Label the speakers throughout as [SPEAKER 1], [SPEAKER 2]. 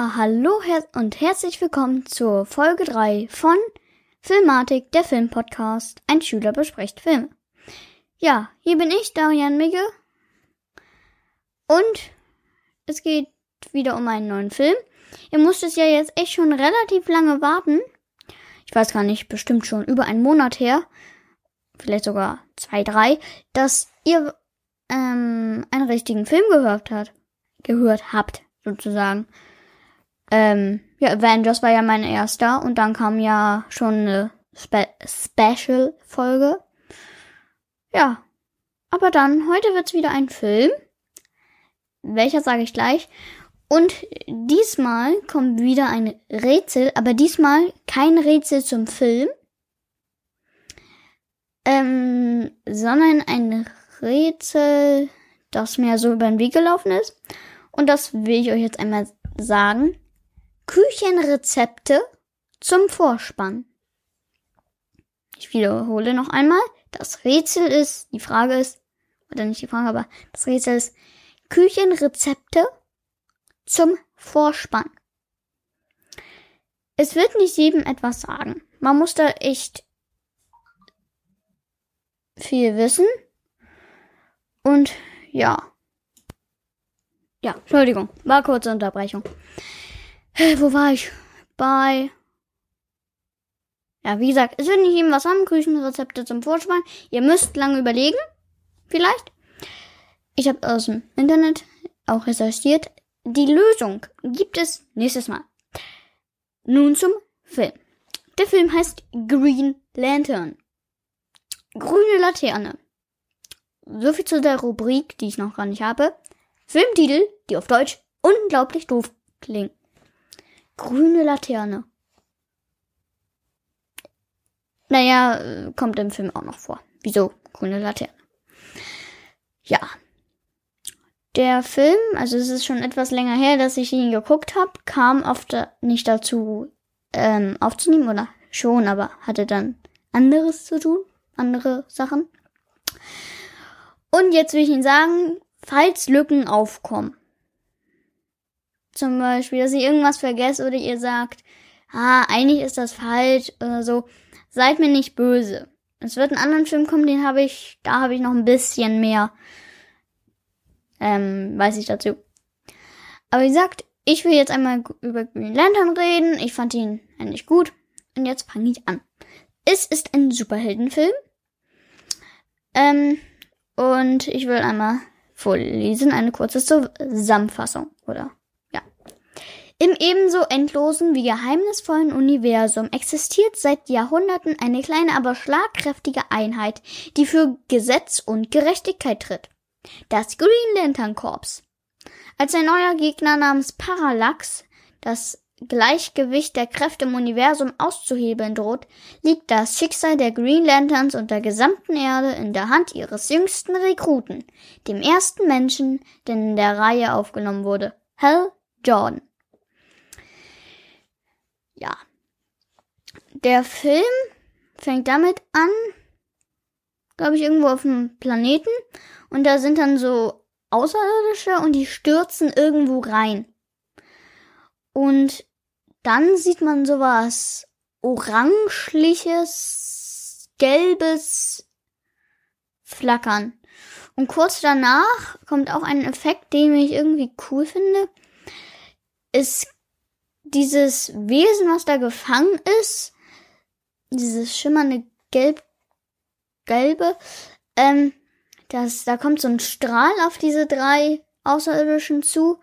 [SPEAKER 1] Hallo her und herzlich willkommen zur Folge 3 von Filmatik, der Filmpodcast. Ein Schüler bespricht Filme. Ja, hier bin ich, Darian Migge. Und es geht wieder um einen neuen Film. Ihr musstet ja jetzt echt schon relativ lange warten. Ich weiß gar nicht, bestimmt schon über einen Monat her. Vielleicht sogar zwei, drei, dass ihr ähm, einen richtigen Film gehört habt. Gehört habt, sozusagen. Ähm, ja, Avengers war ja mein erster und dann kam ja schon eine Spe Special-Folge. Ja. Aber dann, heute wird's wieder ein Film. Welcher sage ich gleich. Und diesmal kommt wieder ein Rätsel, aber diesmal kein Rätsel zum Film, ähm, sondern ein Rätsel, das mir so über den Weg gelaufen ist. Und das will ich euch jetzt einmal sagen. Küchenrezepte zum Vorspann. Ich wiederhole noch einmal. Das Rätsel ist, die Frage ist, oder nicht die Frage, aber das Rätsel ist Küchenrezepte zum Vorspann. Es wird nicht jedem etwas sagen. Man muss da echt viel wissen. Und ja. Ja, Entschuldigung, war kurze Unterbrechung. Wo war ich? Bei. Ja, wie gesagt, es wird nicht jedem was haben. Küchenrezepte zum Vorspann. Ihr müsst lange überlegen. Vielleicht. Ich habe aus dem Internet auch recherchiert. Die Lösung gibt es nächstes Mal. Nun zum Film. Der Film heißt Green Lantern. Grüne Laterne. So viel zu der Rubrik, die ich noch gar nicht habe. Filmtitel, die auf Deutsch unglaublich doof klingen. Grüne Laterne. Naja, kommt im Film auch noch vor. Wieso grüne Laterne? Ja, der Film, also es ist schon etwas länger her, dass ich ihn geguckt habe, kam oft nicht dazu ähm, aufzunehmen oder schon, aber hatte dann anderes zu tun, andere Sachen. Und jetzt will ich Ihnen sagen, falls Lücken aufkommen, zum Beispiel, dass ich irgendwas vergesse oder ihr sagt, ah, eigentlich ist das falsch oder so, seid mir nicht böse. Es wird einen anderen Film kommen, den habe ich, da habe ich noch ein bisschen mehr ähm, weiß ich dazu. Aber wie gesagt, ich will jetzt einmal über Green Lantern reden. Ich fand ihn eigentlich gut. Und jetzt fange ich an. Es ist ein Superheldenfilm. Ähm, und ich will einmal vorlesen, eine kurze Zusammenfassung, oder? Im ebenso endlosen wie geheimnisvollen Universum existiert seit Jahrhunderten eine kleine, aber schlagkräftige Einheit, die für Gesetz und Gerechtigkeit tritt. Das Green Lantern Corps. Als ein neuer Gegner namens Parallax das Gleichgewicht der Kräfte im Universum auszuhebeln droht, liegt das Schicksal der Green Lanterns und der gesamten Erde in der Hand ihres jüngsten Rekruten, dem ersten Menschen, der in der Reihe aufgenommen wurde, Hal Jordan. Ja. Der Film fängt damit an, glaube ich, irgendwo auf dem Planeten und da sind dann so Außerirdische und die stürzen irgendwo rein. Und dann sieht man sowas orangliches, gelbes Flackern. Und kurz danach kommt auch ein Effekt, den ich irgendwie cool finde. Ist dieses Wesen, was da gefangen ist, dieses schimmernde gelb, gelbe, ähm, das, da kommt so ein Strahl auf diese drei Außerirdischen zu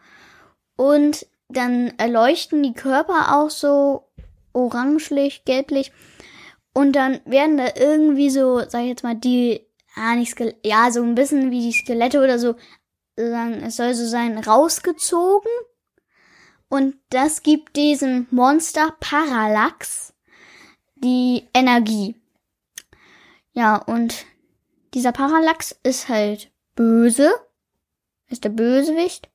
[SPEAKER 1] und dann erleuchten die Körper auch so orangelich, gelblich und dann werden da irgendwie so, sag ich jetzt mal, die, ah, nicht ja, so ein bisschen wie die Skelette oder so, sagen, es soll so sein, rausgezogen und das gibt diesem Monster Parallax die Energie. Ja, und dieser Parallax ist halt böse. Ist der Bösewicht.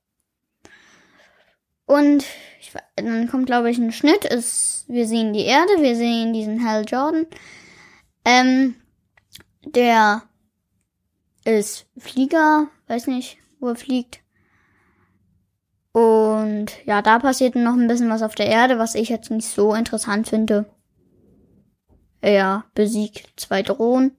[SPEAKER 1] Und ich, dann kommt, glaube ich, ein Schnitt. Ist, wir sehen die Erde, wir sehen diesen Hal Jordan. Ähm, der ist Flieger, weiß nicht, wo er fliegt. Und ja, da passiert noch ein bisschen was auf der Erde, was ich jetzt nicht so interessant finde. Er besiegt zwei Drohnen.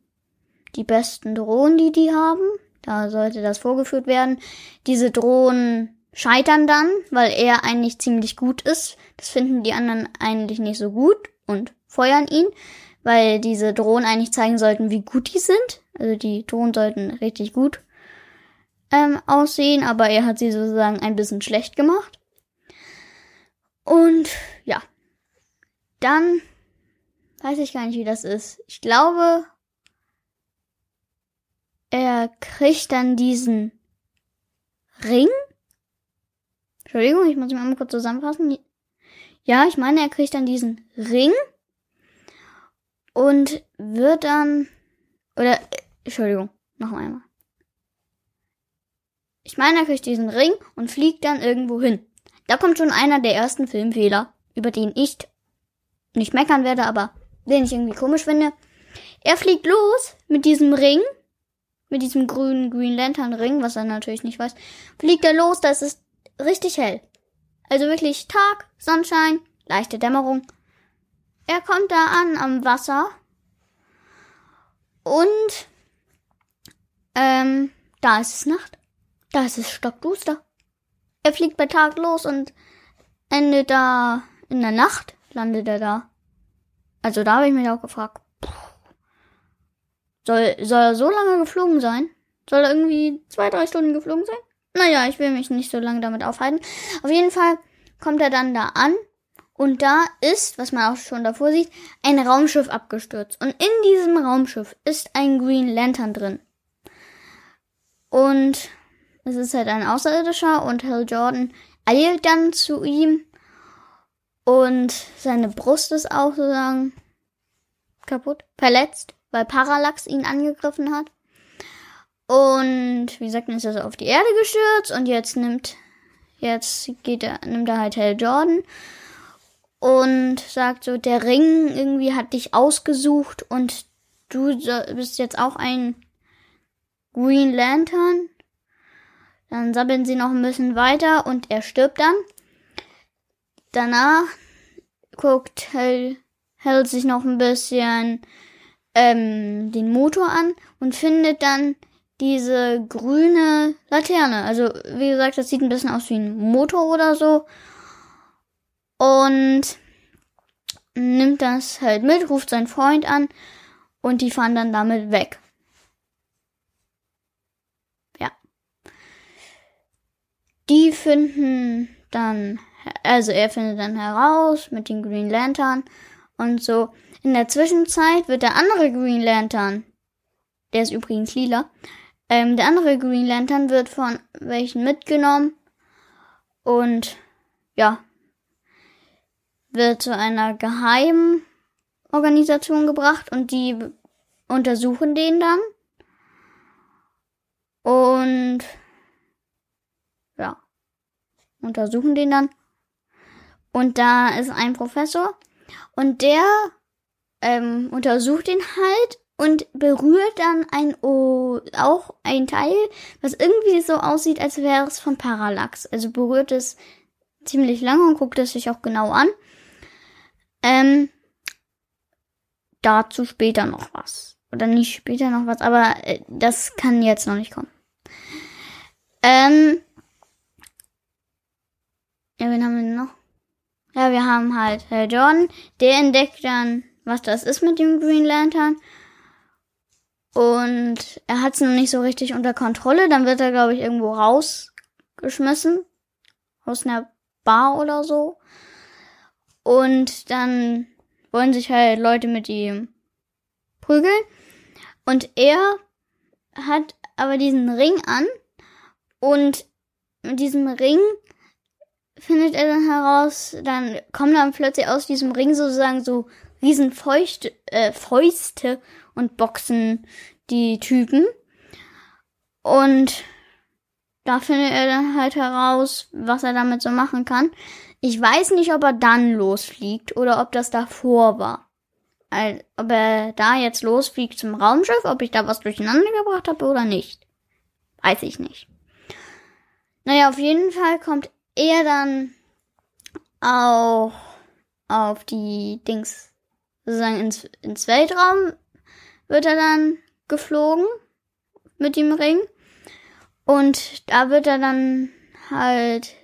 [SPEAKER 1] Die besten Drohnen, die die haben. Da sollte das vorgeführt werden. Diese Drohnen scheitern dann, weil er eigentlich ziemlich gut ist. Das finden die anderen eigentlich nicht so gut und feuern ihn, weil diese Drohnen eigentlich zeigen sollten, wie gut die sind. Also die Drohnen sollten richtig gut ähm, aussehen, aber er hat sie sozusagen ein bisschen schlecht gemacht. Und ja, dann weiß ich gar nicht, wie das ist. Ich glaube, er kriegt dann diesen Ring. Entschuldigung, ich muss ihn mal kurz zusammenfassen. Ja, ich meine, er kriegt dann diesen Ring und wird dann oder Entschuldigung, noch einmal. Ich meine, er kriegt diesen Ring und fliegt dann irgendwo hin. Da kommt schon einer der ersten Filmfehler, über den ich nicht meckern werde, aber den ich irgendwie komisch finde. Er fliegt los mit diesem Ring, mit diesem grünen Green Lantern Ring, was er natürlich nicht weiß. Fliegt er los, da ist es richtig hell. Also wirklich Tag, Sonnenschein, leichte Dämmerung. Er kommt da an am Wasser und ähm, da ist es Nacht. Da ist es stockduster. Er fliegt bei Tag los und endet da in der Nacht, landet er da. Also da habe ich mich auch gefragt, soll, soll er so lange geflogen sein? Soll er irgendwie zwei, drei Stunden geflogen sein? Naja, ich will mich nicht so lange damit aufhalten. Auf jeden Fall kommt er dann da an und da ist, was man auch schon davor sieht, ein Raumschiff abgestürzt. Und in diesem Raumschiff ist ein Green Lantern drin. Und es ist halt ein Außerirdischer und Hal Jordan eilt dann zu ihm und seine Brust ist auch sozusagen kaputt, verletzt, weil Parallax ihn angegriffen hat. Und wie gesagt, dann ist er so auf die Erde gestürzt und jetzt nimmt, jetzt geht er, nimmt er halt Hal Jordan und sagt so, der Ring irgendwie hat dich ausgesucht und du bist jetzt auch ein Green Lantern. Dann sabbeln sie noch ein bisschen weiter und er stirbt dann. Danach guckt Hell, Hell sich noch ein bisschen ähm, den Motor an und findet dann diese grüne Laterne. Also, wie gesagt, das sieht ein bisschen aus wie ein Motor oder so. Und nimmt das halt mit, ruft seinen Freund an und die fahren dann damit weg. Die finden dann, also er findet dann heraus mit den Green Lantern und so. In der Zwischenzeit wird der andere Green Lantern, der ist übrigens lila, ähm, der andere Green Lantern wird von welchen mitgenommen und ja, wird zu einer geheimen Organisation gebracht und die untersuchen den dann. Und untersuchen den dann. Und da ist ein Professor und der ähm, untersucht ihn halt und berührt dann ein oh, auch ein Teil, was irgendwie so aussieht, als wäre es von Parallax. Also berührt es ziemlich lange und guckt es sich auch genau an. Ähm, dazu später noch was. Oder nicht später noch was, aber äh, das kann jetzt noch nicht kommen. Ähm, ja, wen haben wir noch? Ja, wir haben halt Herr Jordan. Der entdeckt dann, was das ist mit dem Green Lantern. Und er hat es noch nicht so richtig unter Kontrolle. Dann wird er, glaube ich, irgendwo rausgeschmissen. Aus einer Bar oder so. Und dann wollen sich halt Leute mit ihm prügeln. Und er hat aber diesen Ring an. Und mit diesem Ring findet er dann heraus, dann kommen dann plötzlich aus diesem Ring sozusagen so riesen Feuchte, äh, Fäuste und boxen die Typen. Und da findet er dann halt heraus, was er damit so machen kann. Ich weiß nicht, ob er dann losfliegt oder ob das davor war. Also, ob er da jetzt losfliegt zum Raumschiff, ob ich da was durcheinander gebracht habe oder nicht. Weiß ich nicht. Naja, auf jeden Fall kommt er dann auch auf die Dings, sozusagen ins, ins Weltraum wird er dann geflogen mit dem Ring. Und da wird er dann halt,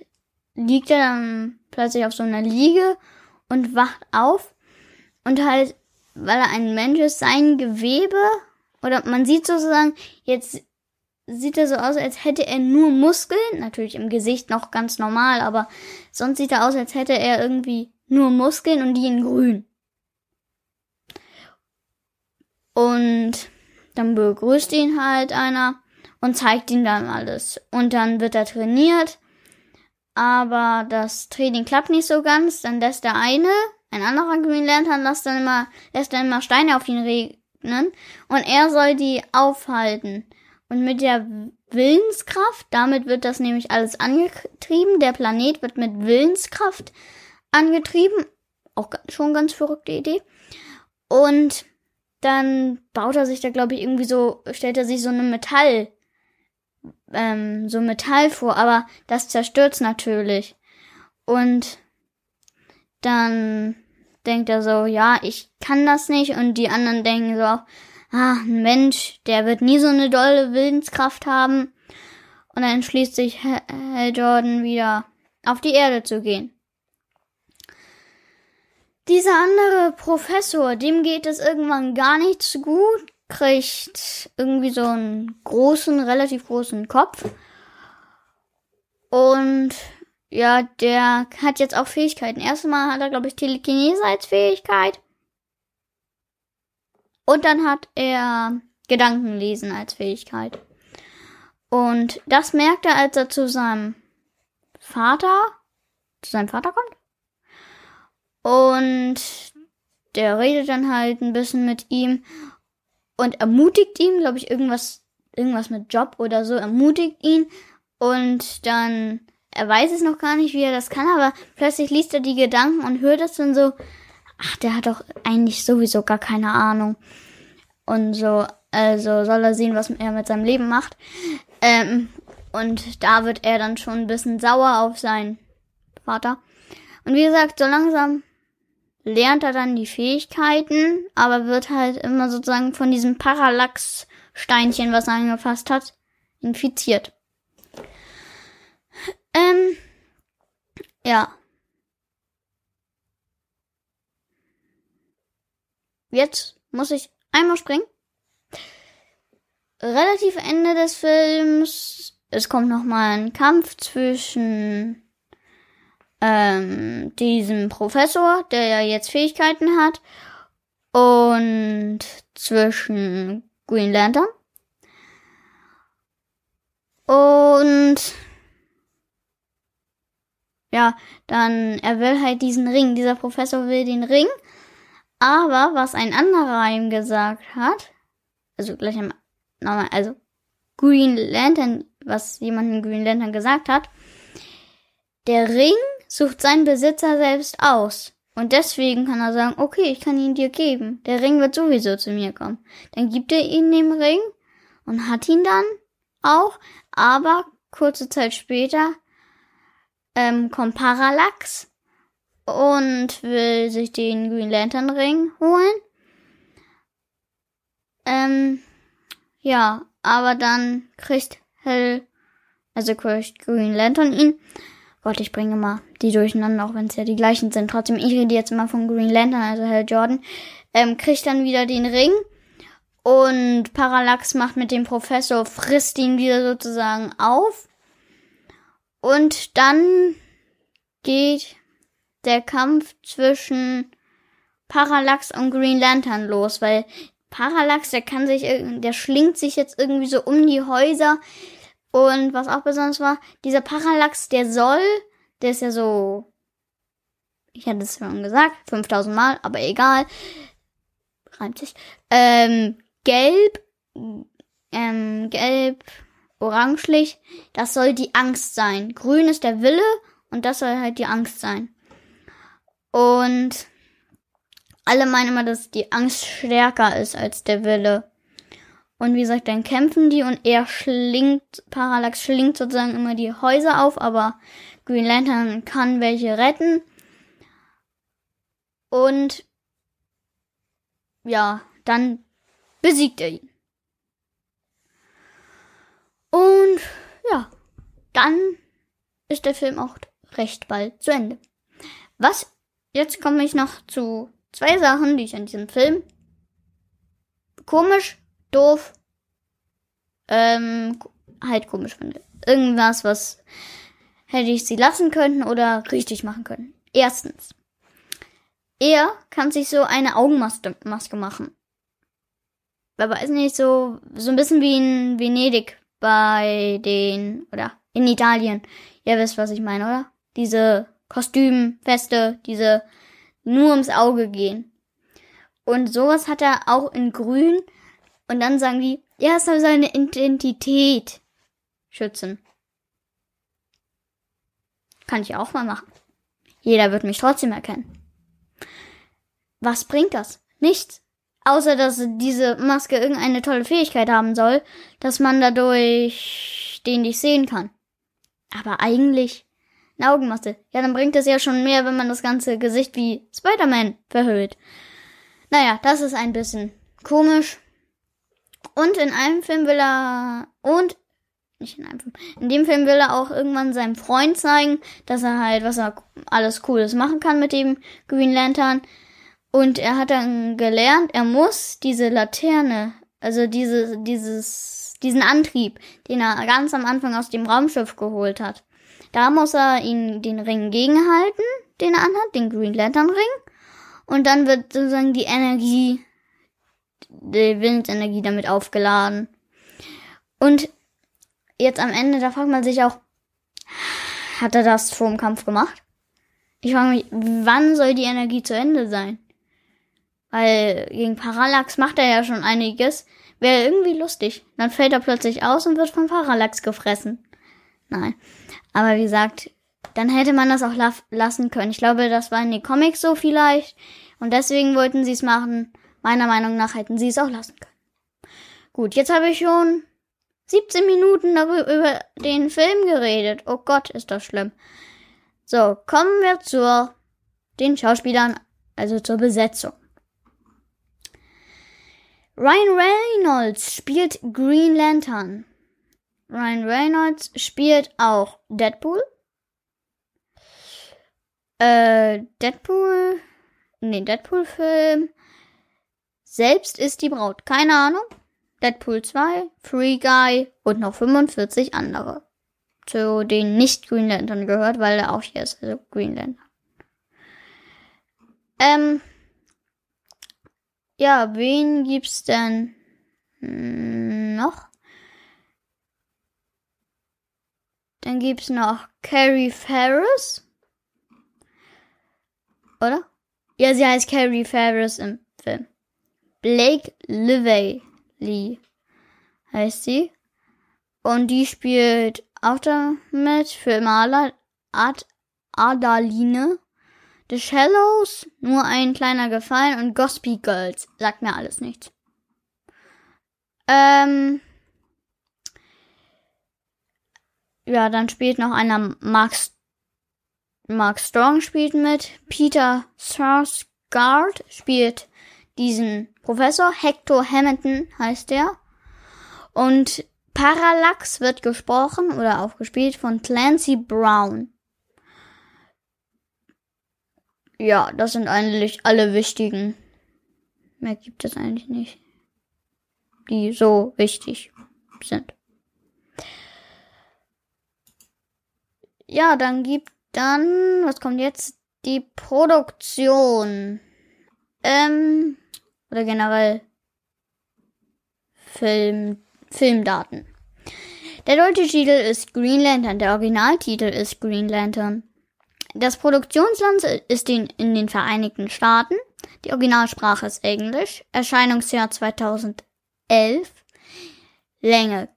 [SPEAKER 1] liegt er dann plötzlich auf so einer Liege und wacht auf. Und halt, weil er ein Mensch ist, sein Gewebe, oder man sieht sozusagen, jetzt sieht er so aus, als hätte er nur Muskeln, natürlich im Gesicht noch ganz normal, aber sonst sieht er aus, als hätte er irgendwie nur Muskeln und die in grün. Und dann begrüßt ihn halt einer und zeigt ihm dann alles. Und dann wird er trainiert. Aber das Training klappt nicht so ganz. Dann lässt der eine, ein anderer Green Lantern, lässt dann immer, lässt dann immer Steine auf ihn regnen. Und er soll die aufhalten. Und mit der Willenskraft, damit wird das nämlich alles angetrieben. Der Planet wird mit Willenskraft angetrieben. Auch schon ganz verrückte Idee. Und dann baut er sich da, glaube ich, irgendwie so, stellt er sich so eine Metall, ähm, so Metall vor, aber das zerstört's natürlich. Und dann denkt er so, ja, ich kann das nicht. Und die anderen denken so, ah, ein Mensch, der wird nie so eine dolle Willenskraft haben. Und dann entschließt sich Hal Jordan wieder auf die Erde zu gehen. Dieser andere Professor, dem geht es irgendwann gar nicht so gut, kriegt irgendwie so einen großen, relativ großen Kopf. Und ja, der hat jetzt auch Fähigkeiten. Erstmal hat er, glaube ich, Telekinese als Fähigkeit. Und dann hat er Gedankenlesen als Fähigkeit. Und das merkt er, als er zu seinem Vater, zu seinem Vater kommt. Und der redet dann halt ein bisschen mit ihm und ermutigt ihn, glaube ich, irgendwas, irgendwas mit Job oder so, ermutigt ihn. Und dann, er weiß es noch gar nicht, wie er das kann, aber plötzlich liest er die Gedanken und hört es dann so, ach, der hat doch eigentlich sowieso gar keine Ahnung. Und so, also soll er sehen, was er mit seinem Leben macht. Ähm, und da wird er dann schon ein bisschen sauer auf seinen Vater. Und wie gesagt, so langsam lernt er dann die Fähigkeiten, aber wird halt immer sozusagen von diesem Parallax-Steinchen, was er angefasst hat, infiziert. Ähm, ja. Jetzt muss ich einmal springen. Relativ Ende des Films. Es kommt nochmal ein Kampf zwischen ähm, diesem Professor, der ja jetzt Fähigkeiten hat, und zwischen Green Lantern. Und ja, dann er will halt diesen Ring. Dieser Professor will den Ring. Aber was ein anderer ihm gesagt hat, also gleich am nochmal, also Green Lantern, was jemand in Green Lantern gesagt hat, der Ring sucht sein Besitzer selbst aus. Und deswegen kann er sagen, okay, ich kann ihn dir geben. Der Ring wird sowieso zu mir kommen. Dann gibt er ihm den Ring und hat ihn dann auch. Aber kurze Zeit später ähm, kommt Parallax und will sich den Green Lantern Ring holen. Ähm, ja, aber dann kriegt Hell, also kriegt Green Lantern ihn. Gott, ich bringe mal die durcheinander, auch wenn es ja die gleichen sind. Trotzdem, ich rede jetzt immer von Green Lantern, also Hell Jordan. Ähm, kriegt dann wieder den Ring. Und Parallax macht mit dem Professor, frisst ihn wieder sozusagen auf. Und dann geht der Kampf zwischen Parallax und Green Lantern los, weil Parallax, der kann sich, der schlingt sich jetzt irgendwie so um die Häuser. Und was auch besonders war, dieser Parallax, der soll, der ist ja so, ich hatte es schon gesagt, 5000 Mal, aber egal, reimt sich, ähm, gelb, ähm, gelb, orangelich, das soll die Angst sein. Grün ist der Wille und das soll halt die Angst sein. Und alle meinen immer, dass die Angst stärker ist als der Wille. Und wie gesagt, dann kämpfen die und er schlingt, Parallax schlingt sozusagen immer die Häuser auf, aber Green Lantern kann welche retten. Und ja, dann besiegt er ihn. Und ja, dann ist der Film auch recht bald zu Ende. Was? Jetzt komme ich noch zu zwei Sachen, die ich an diesem Film komisch, doof, ähm, halt komisch finde. Irgendwas, was hätte ich sie lassen können oder richtig machen können. Erstens. Er kann sich so eine Augenmaske Maske machen. Aber ist nicht so, so ein bisschen wie in Venedig bei den, oder in Italien. Ihr wisst, was ich meine, oder? Diese Kostümfeste, diese nur ums Auge gehen. Und sowas hat er auch in grün. Und dann sagen die, es soll seine Identität schützen. Kann ich auch mal machen. Jeder wird mich trotzdem erkennen. Was bringt das? Nichts. Außer dass diese Maske irgendeine tolle Fähigkeit haben soll, dass man dadurch den nicht sehen kann. Aber eigentlich eine Augenmaske. Ja, dann bringt es ja schon mehr, wenn man das ganze Gesicht wie Spider-Man verhüllt. Naja, das ist ein bisschen komisch. Und in einem Film will er, und, nicht in einem Film, in dem Film will er auch irgendwann seinem Freund zeigen, dass er halt, was er alles Cooles machen kann mit dem Green Lantern. Und er hat dann gelernt, er muss diese Laterne, also diese, dieses, diesen Antrieb, den er ganz am Anfang aus dem Raumschiff geholt hat. Da muss er ihn den Ring gegenhalten, den er anhat, den Green Lantern Ring. Und dann wird sozusagen die Energie, die Willensenergie damit aufgeladen. Und jetzt am Ende, da fragt man sich auch, hat er das vor dem Kampf gemacht? Ich frage mich, wann soll die Energie zu Ende sein? Weil gegen Parallax macht er ja schon einiges. Wäre irgendwie lustig. Dann fällt er plötzlich aus und wird von Parallax gefressen. Nein. Aber wie gesagt, dann hätte man das auch la lassen können. Ich glaube, das war in den Comics so vielleicht. Und deswegen wollten sie es machen. Meiner Meinung nach hätten sie es auch lassen können. Gut, jetzt habe ich schon 17 Minuten darüber, über den Film geredet. Oh Gott, ist das schlimm. So, kommen wir zu den Schauspielern, also zur Besetzung. Ryan Reynolds spielt Green Lantern. Ryan Reynolds spielt auch Deadpool. Äh, Deadpool. Nee, Deadpool-Film. Selbst ist die Braut. Keine Ahnung. Deadpool 2, Free Guy und noch 45 andere. Zu den nicht Green Lantern gehört, weil er auch hier ist, also Green Lantern. Ähm, ja, wen gibt's denn noch? Dann gibt's noch Carrie Ferris. Oder? Ja, sie heißt Carrie Ferris im Film. Blake Lively heißt sie. Und die spielt auch damit für Maler Ad Adaline. The Shallows, nur ein kleiner Gefallen und Gospy Girls, sagt mir alles nichts. Ähm, ja, dann spielt noch einer Mark, Mark Strong spielt mit. Peter Sarsgaard spielt diesen Professor. Hector Hamilton heißt der. Und Parallax wird gesprochen oder auch gespielt von Clancy Brown. Ja, das sind eigentlich alle wichtigen. Mehr gibt es eigentlich nicht. Die so wichtig sind. Ja, dann gibt dann, was kommt jetzt? Die Produktion. Ähm, oder generell Film, Filmdaten. Der deutsche Titel ist Green Lantern, der Originaltitel ist Green Lantern. Das Produktionsland ist in, in den Vereinigten Staaten. Die Originalsprache ist Englisch. Erscheinungsjahr 2011. Länge.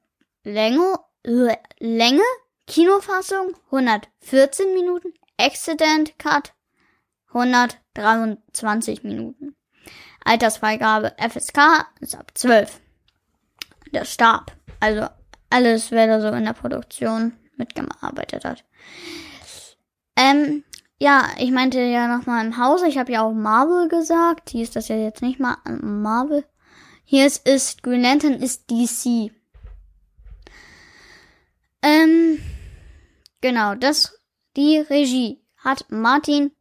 [SPEAKER 1] Länge. Länge. Kinofassung 114 Minuten. Accident Cut 123 Minuten. Altersfreigabe FSK ist ab 12. der Stab. Also alles, wer da so in der Produktion mitgearbeitet hat. Ähm, ja, ich meinte ja nochmal im Hause, ich habe ja auch Marvel gesagt. Hier ist das ja jetzt nicht mal Marvel. Hier ist, ist Green Lantern ist DC. Ähm, genau, das, die Regie hat Martin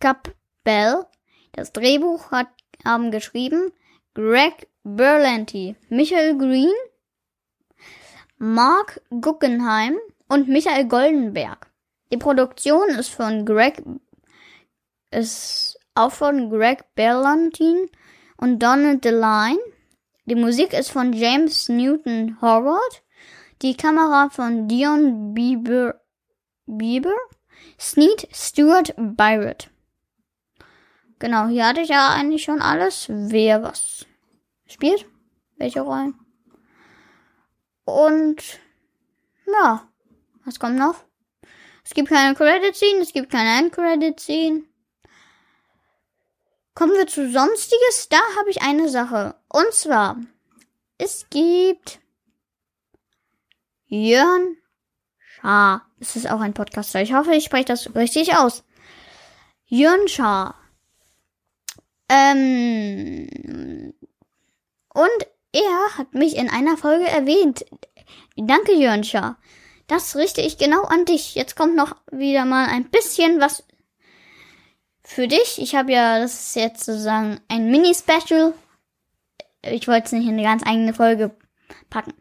[SPEAKER 1] Capbell. Das Drehbuch hat, haben geschrieben Greg Berlanti, Michael Green, Mark Guggenheim und Michael Goldenberg. Die Produktion ist von Greg, ist auch von Greg Berlantin und Donald DeLine. Die Musik ist von James Newton Howard. Die Kamera von Dion Bieber, Bieber. Sneed Stuart Byron. Genau, hier hatte ich ja eigentlich schon alles. Wer was spielt, welche Rollen. Und ja, was kommt noch? Es gibt keine Credit Scene, es gibt keine End Credit Scene. Kommen wir zu Sonstiges. Da habe ich eine Sache. Und zwar, es gibt Jörn Schaar. Es ist auch ein Podcaster. Ich hoffe, ich spreche das richtig aus. Jörn Schaar. Ähm, und er hat mich in einer Folge erwähnt. Danke, Jörn Schaar. Das richte ich genau an dich. Jetzt kommt noch wieder mal ein bisschen was für dich. Ich habe ja, das ist jetzt sozusagen ein Mini-Special. Ich wollte es nicht in eine ganz eigene Folge packen.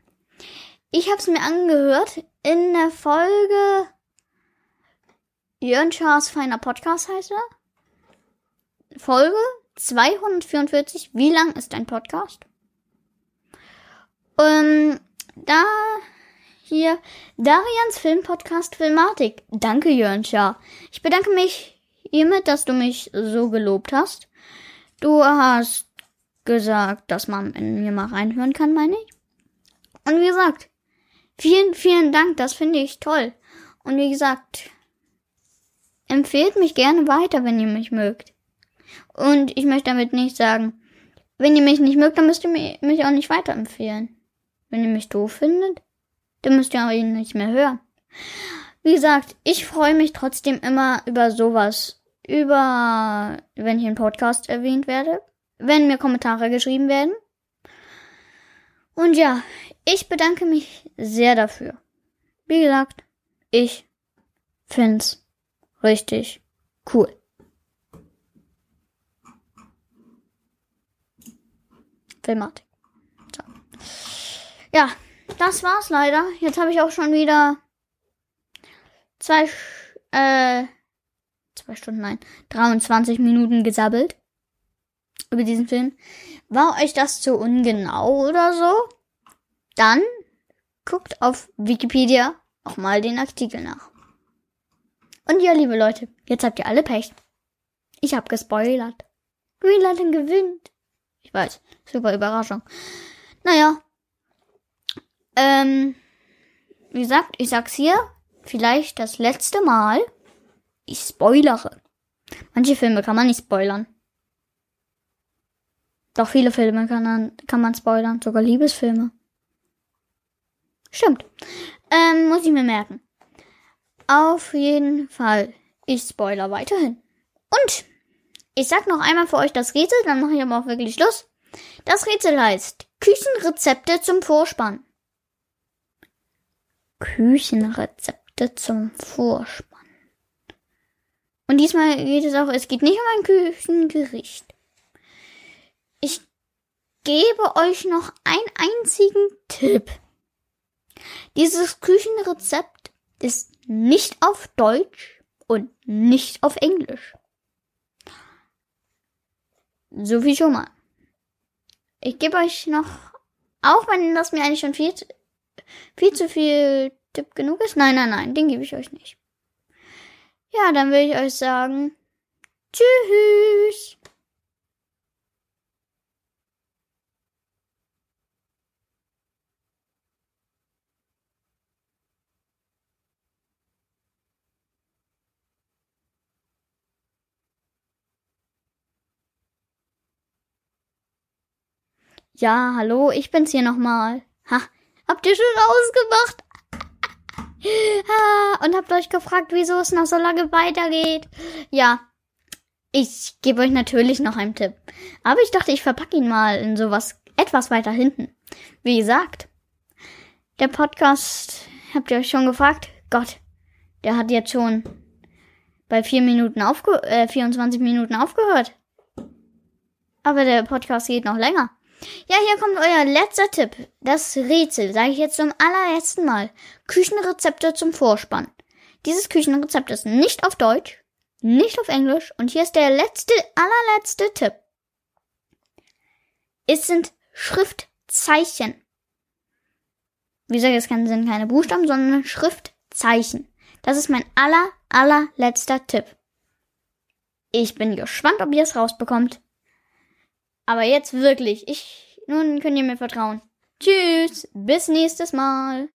[SPEAKER 1] Ich habe es mir angehört in der Folge Jörn Schaas feiner Podcast heißt er. Folge 244. Wie lang ist ein Podcast? Ähm, da hier Darians Filmpodcast Filmatik. Danke, Jörn Schaar. Ich bedanke mich hiermit, dass du mich so gelobt hast. Du hast gesagt, dass man in mir mal reinhören kann, meine ich. Und wie gesagt, vielen, vielen Dank, das finde ich toll. Und wie gesagt, empfehlt mich gerne weiter, wenn ihr mich mögt. Und ich möchte damit nicht sagen, wenn ihr mich nicht mögt, dann müsst ihr mich auch nicht weiterempfehlen. Wenn ihr mich doof findet, dann müsst ihr auch ihn nicht mehr hören. Wie gesagt, ich freue mich trotzdem immer über sowas über, wenn ich im Podcast erwähnt werde, wenn mir Kommentare geschrieben werden. Und ja, ich bedanke mich sehr dafür. Wie gesagt, ich find's richtig cool. Filmatik. So. Ja, das war's leider. Jetzt habe ich auch schon wieder zwei, äh, zwei Stunden, nein, 23 Minuten gesabbelt über diesen Film. War euch das zu ungenau oder so? Dann guckt auf Wikipedia auch mal den Artikel nach. Und ja, liebe Leute, jetzt habt ihr alle Pech. Ich hab gespoilert. Green Lantern gewinnt. Ich weiß, super Überraschung. Naja. Ähm, wie gesagt, ich sag's hier, vielleicht das letzte Mal. Ich spoilere. Manche Filme kann man nicht spoilern. Doch viele Filme kann man, kann man spoilern, sogar Liebesfilme. Stimmt. Ähm, muss ich mir merken. Auf jeden Fall. Ich spoiler weiterhin. Und ich sag noch einmal für euch das Rätsel, dann mache ich aber auch wirklich Schluss. Das Rätsel heißt Küchenrezepte zum Vorspann. Küchenrezepte zum Vorspann. Und diesmal geht es auch, es geht nicht um ein Küchengericht. Gebe euch noch einen einzigen Tipp. Dieses Küchenrezept ist nicht auf Deutsch und nicht auf Englisch. So viel schon mal. Ich gebe euch noch, auch wenn das mir eigentlich schon viel, viel zu viel Tipp genug ist. Nein, nein, nein, den gebe ich euch nicht. Ja, dann will ich euch sagen, tschüss. Ja, hallo, ich bin's hier nochmal. Ha, habt ihr schon ausgemacht? Ah, und habt euch gefragt, wieso es noch so lange weitergeht. Ja, ich gebe euch natürlich noch einen Tipp. Aber ich dachte, ich verpacke ihn mal in sowas etwas weiter hinten. Wie gesagt, der Podcast, habt ihr euch schon gefragt? Gott, der hat jetzt schon bei vier Minuten aufge äh, 24 Minuten aufgehört. Aber der Podcast geht noch länger. Ja, hier kommt euer letzter Tipp. Das Rätsel, sage ich jetzt zum allerletzten Mal. Küchenrezepte zum Vorspann. Dieses Küchenrezept ist nicht auf Deutsch, nicht auf Englisch und hier ist der letzte, allerletzte Tipp. Es sind Schriftzeichen. Wie gesagt, es sind keine Buchstaben, sondern Schriftzeichen. Das ist mein aller, allerletzter Tipp. Ich bin gespannt, ob ihr es rausbekommt. Aber jetzt wirklich, ich, nun könnt ihr mir vertrauen. Tschüss, bis nächstes Mal.